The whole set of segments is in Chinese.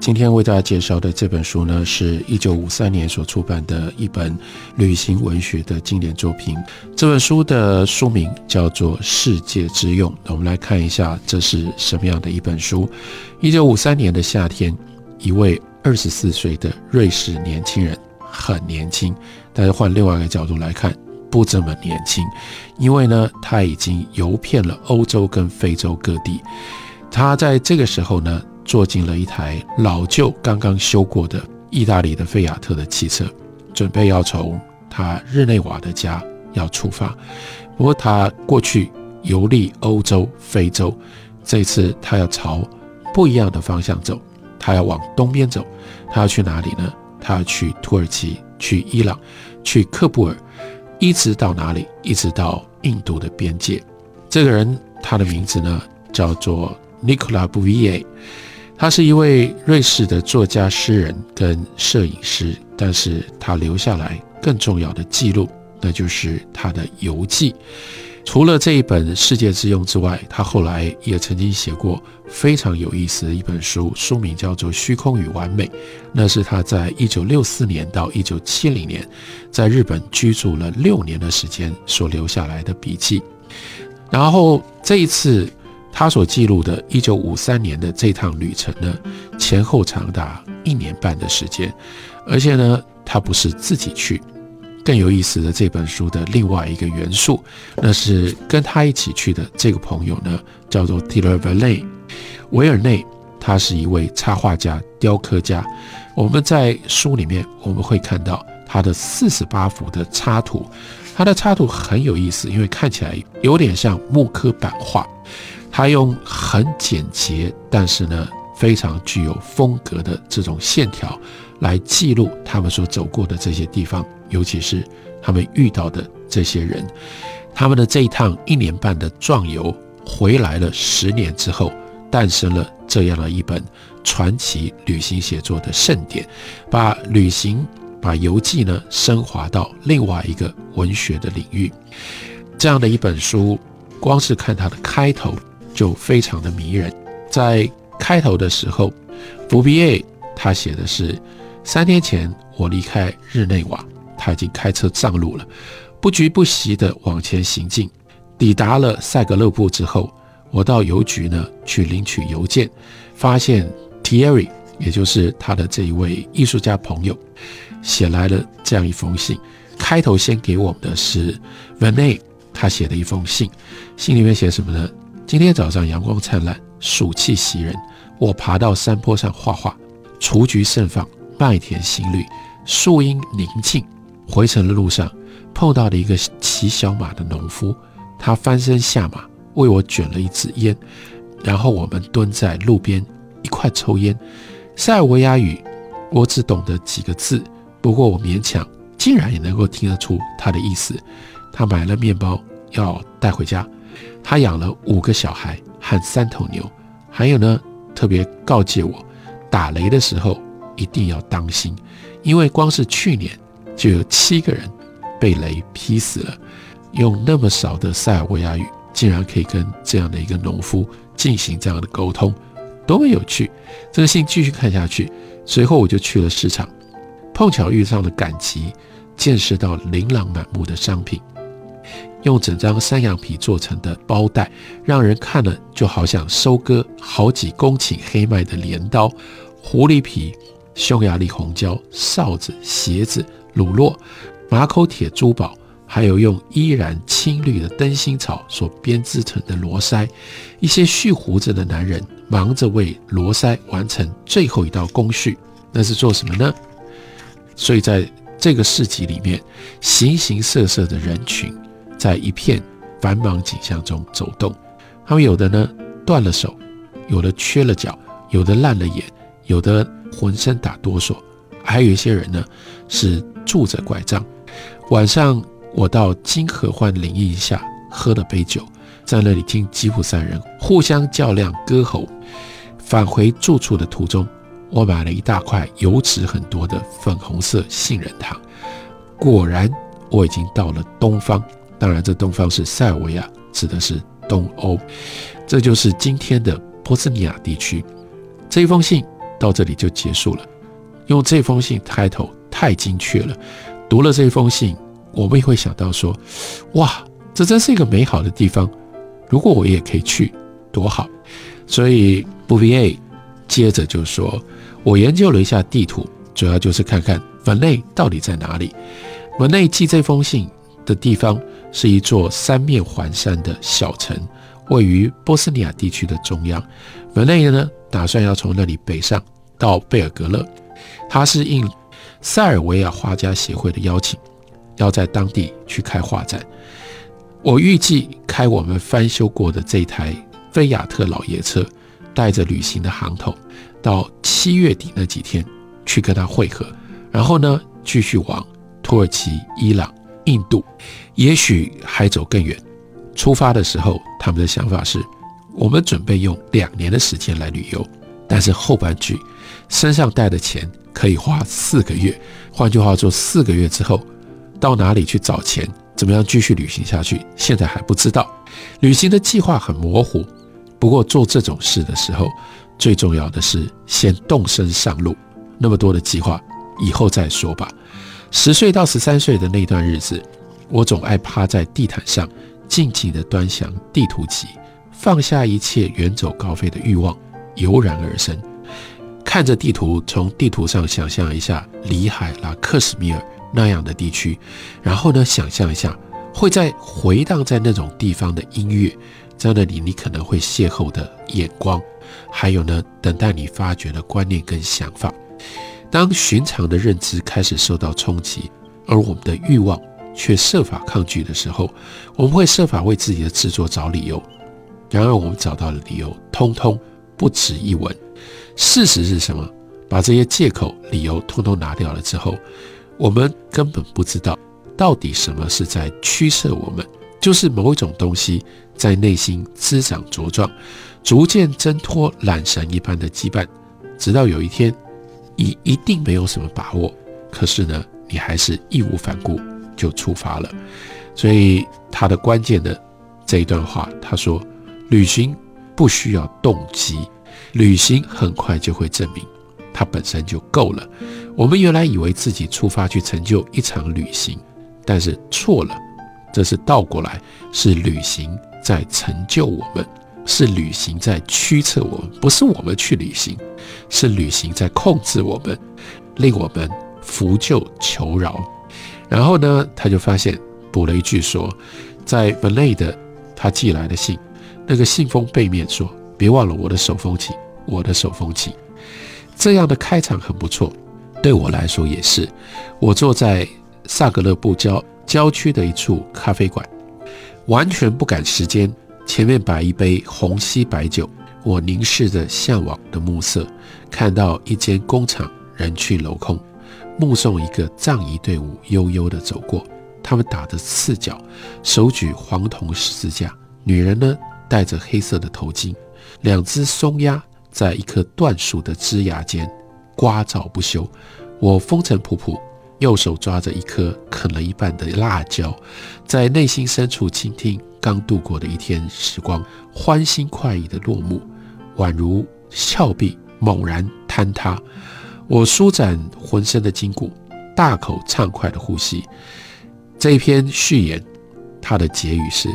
今天为大家介绍的这本书呢，是一九五三年所出版的一本旅行文学的经典作品。这本书的书名叫做《世界之用》。我们来看一下，这是什么样的一本书？一九五三年的夏天，一位二十四岁的瑞士年轻人，很年轻，但是换另外一个角度来看，不这么年轻，因为呢，他已经游遍了欧洲跟非洲各地。他在这个时候呢。坐进了一台老旧、刚刚修过的意大利的菲亚特的汽车，准备要从他日内瓦的家要出发。不过他过去游历欧洲、非洲，这次他要朝不一样的方向走，他要往东边走。他要去哪里呢？他要去土耳其、去伊朗、去克布尔，一直到哪里？一直到印度的边界。这个人他的名字呢，叫做 Nicola b u v i e r。他是一位瑞士的作家、诗人跟摄影师，但是他留下来更重要的记录，那就是他的游记。除了这一本《世界之用》之外，他后来也曾经写过非常有意思的一本书，书名叫做《虚空与完美》，那是他在一九六四年到一九七零年在日本居住了六年的时间所留下来的笔记。然后这一次。他所记录的1953年的这趟旅程呢，前后长达一年半的时间，而且呢，他不是自己去。更有意思的这本书的另外一个元素，那是跟他一起去的这个朋友呢，叫做 t i l e r v e r l e 维尔内，他是一位插画家、雕刻家。我们在书里面我们会看到他的四十八幅的插图，他的插图很有意思，因为看起来有点像木刻版画。他用很简洁，但是呢非常具有风格的这种线条来记录他们所走过的这些地方，尤其是他们遇到的这些人。他们的这一趟一年半的壮游回来了，十年之后诞生了这样的一本传奇旅行写作的盛典，把旅行、把游记呢升华到另外一个文学的领域。这样的一本书，光是看它的开头。就非常的迷人。在开头的时候，福比耶他写的是：三天前我离开日内瓦，他已经开车上路了，不急不习地往前行进。抵达了塞格勒布之后，我到邮局呢去领取邮件，发现 Thierry，也就是他的这一位艺术家朋友，写来了这样一封信。开头先给我们的是 Vene 他写的一封信，信里面写什么呢？今天早上阳光灿烂，暑气袭人。我爬到山坡上画画，雏菊盛放，麦田新绿，树荫宁静。回程的路上碰到了一个骑小马的农夫，他翻身下马，为我卷了一支烟，然后我们蹲在路边一块抽烟。塞尔维亚语我只懂得几个字，不过我勉强竟然也能够听得出他的意思。他买了面包要带回家。他养了五个小孩和三头牛，还有呢，特别告诫我，打雷的时候一定要当心，因为光是去年就有七个人被雷劈死了。用那么少的塞尔维亚语，竟然可以跟这样的一个农夫进行这样的沟通，多么有趣！这个信继续看下去，随后我就去了市场，碰巧遇上了赶集，见识到琳琅满目的商品。用整张山羊皮做成的包袋，让人看了就好像收割好几公顷黑麦的镰刀；狐狸皮、匈牙利红椒、哨子、鞋子、乳酪、马口铁珠宝，还有用依然青绿的灯芯草所编织成的罗腮。一些蓄胡子的男人忙着为罗腮完成最后一道工序，那是做什么呢？所以在这个市集里面，形形色色的人群。在一片繁忙景象中走动，他们有的呢断了手，有的缺了脚，有的烂了眼，有的浑身打哆嗦，还有一些人呢是拄着拐杖。晚上我到金合欢林荫下喝了杯酒，在那里听吉普赛人互相较量歌喉。返回住处的途中，我买了一大块油脂很多的粉红色杏仁糖。果然，我已经到了东方。当然，这东方是塞尔维亚，指的是东欧。这就是今天的波斯尼亚地区。这一封信到这里就结束了。用这封信开头太精确了。读了这封信，我们也会想到说：哇，这真是一个美好的地方。如果我也可以去，多好！所以布维 A 接着就说：我研究了一下地图，主要就是看看门内到底在哪里。门内寄这封信的地方是一座三面环山的小城，位于波斯尼亚地区的中央。门内呢，打算要从那里北上到贝尔格勒。他是应塞尔维亚画家协会的邀请，要在当地去开画展。我预计开我们翻修过的这台菲亚特老爷车，带着旅行的行头，到七月底那几天去跟他会合，然后呢，继续往土耳其、伊朗、印度，也许还走更远。出发的时候，他们的想法是，我们准备用两年的时间来旅游，但是后半句，身上带的钱可以花四个月。换句话说，四个月之后，到哪里去找钱？怎么样继续旅行下去？现在还不知道，旅行的计划很模糊。不过做这种事的时候，最重要的是先动身上路。那么多的计划，以后再说吧。十岁到十三岁的那段日子，我总爱趴在地毯上，静静地端详地图集，放下一切远走高飞的欲望，油然而生，看着地图，从地图上想象一下里海拉克什米尔。那样的地区，然后呢，想象一下会在回荡在那种地方的音乐，在那里你可能会邂逅的眼光，还有呢，等待你发掘的观念跟想法。当寻常的认知开始受到冲击，而我们的欲望却设法抗拒的时候，我们会设法为自己的制作找理由。然而，我们找到的理由通通不值一文。事实是什么？把这些借口、理由通通拿掉了之后。我们根本不知道到底什么是在驱使我们，就是某一种东西在内心滋长茁壮，逐渐挣脱懒神一般的羁绊，直到有一天，你一定没有什么把握，可是呢，你还是义无反顾就出发了。所以他的关键的这一段话，他说：旅行不需要动机，旅行很快就会证明。它本身就够了。我们原来以为自己出发去成就一场旅行，但是错了，这是倒过来，是旅行在成就我们，是旅行在驱策我们，不是我们去旅行，是旅行在控制我们，令我们扶救求饶。然后呢，他就发现补了一句说，在文内的他寄来的信，那个信封背面说：“别忘了我的手风琴，我的手风琴。”这样的开场很不错，对我来说也是。我坐在萨格勒布郊郊区的一处咖啡馆，完全不赶时间。前面摆一杯红西白酒，我凝视着向往的暮色，看到一间工厂人去楼空，目送一个葬仪队伍悠悠地走过。他们打着赤脚，手举黄铜十字架，女人呢戴着黑色的头巾，两只松鸦。在一棵椴树的枝桠间，刮噪不休。我风尘仆仆，右手抓着一颗啃了一半的辣椒，在内心深处倾听刚度过的一天时光，欢欣快意的落幕，宛如峭壁猛然坍塌。我舒展浑身的筋骨，大口畅快的呼吸。这一篇序言，它的结语是：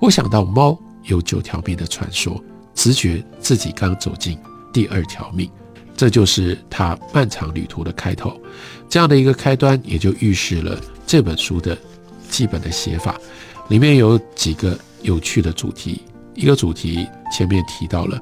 我想到猫有九条命的传说。直觉自己刚走进第二条命，这就是他漫长旅途的开头。这样的一个开端，也就预示了这本书的基本的写法。里面有几个有趣的主题。一个主题前面提到了，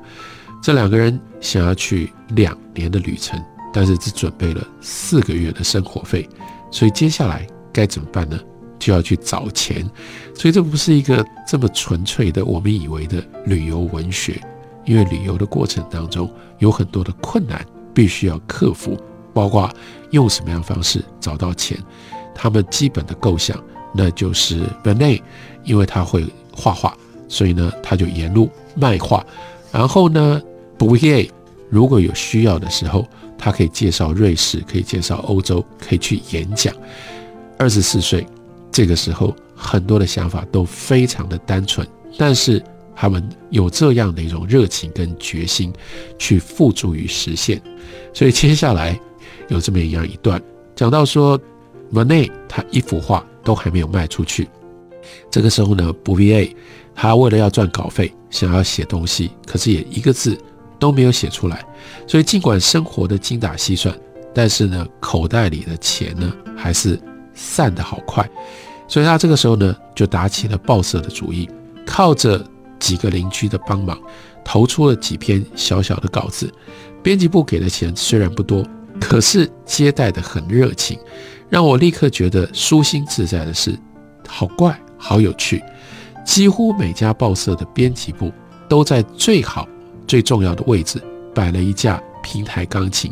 这两个人想要去两年的旅程，但是只准备了四个月的生活费，所以接下来该怎么办呢？就要去找钱，所以这不是一个这么纯粹的我们以为的旅游文学，因为旅游的过程当中有很多的困难必须要克服，包括用什么样的方式找到钱。他们基本的构想，那就是本内，因为他会画画，所以呢，他就沿路卖画。然后呢 b o u v i e r 如果有需要的时候，他可以介绍瑞士，可以介绍欧洲，可以去演讲。二十四岁，这个时候很多的想法都非常的单纯，但是他们有这样的一种热情跟决心去付诸于实现。所以接下来有这么一样一段，讲到说 Mone 他一幅画都还没有卖出去，这个时候呢 b o u v i e r 他为了要赚稿费，想要写东西，可是也一个字。都没有写出来，所以尽管生活的精打细算，但是呢，口袋里的钱呢还是散得好快。所以他这个时候呢，就打起了报社的主意，靠着几个邻居的帮忙，投出了几篇小小的稿子。编辑部给的钱虽然不多，可是接待的很热情，让我立刻觉得舒心自在的是，好怪，好有趣。几乎每家报社的编辑部都在最好。最重要的位置摆了一架平台钢琴，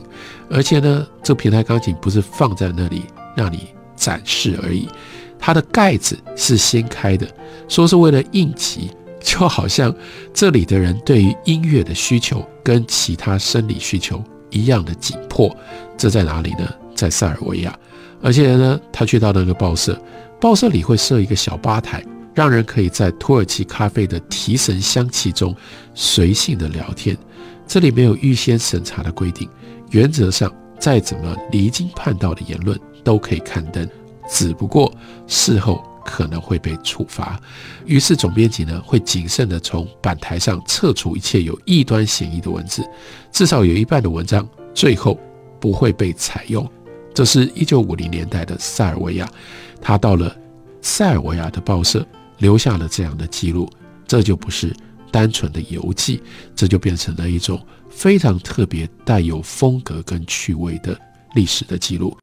而且呢，这平台钢琴不是放在那里让你展示而已，它的盖子是掀开的，说是为了应急，就好像这里的人对于音乐的需求跟其他生理需求一样的紧迫。这在哪里呢？在塞尔维亚。而且呢，他去到那个报社，报社里会设一个小吧台。让人可以在土耳其咖啡的提神香气中随性的聊天。这里没有预先审查的规定，原则上再怎么离经叛道的言论都可以刊登，只不过事后可能会被处罚。于是总编辑呢会谨慎地从版台上撤除一切有异端嫌疑的文字，至少有一半的文章最后不会被采用。这是一九五零年代的塞尔维亚，他到了塞尔维亚的报社。留下了这样的记录，这就不是单纯的游记，这就变成了一种非常特别、带有风格跟趣味的历史的记录。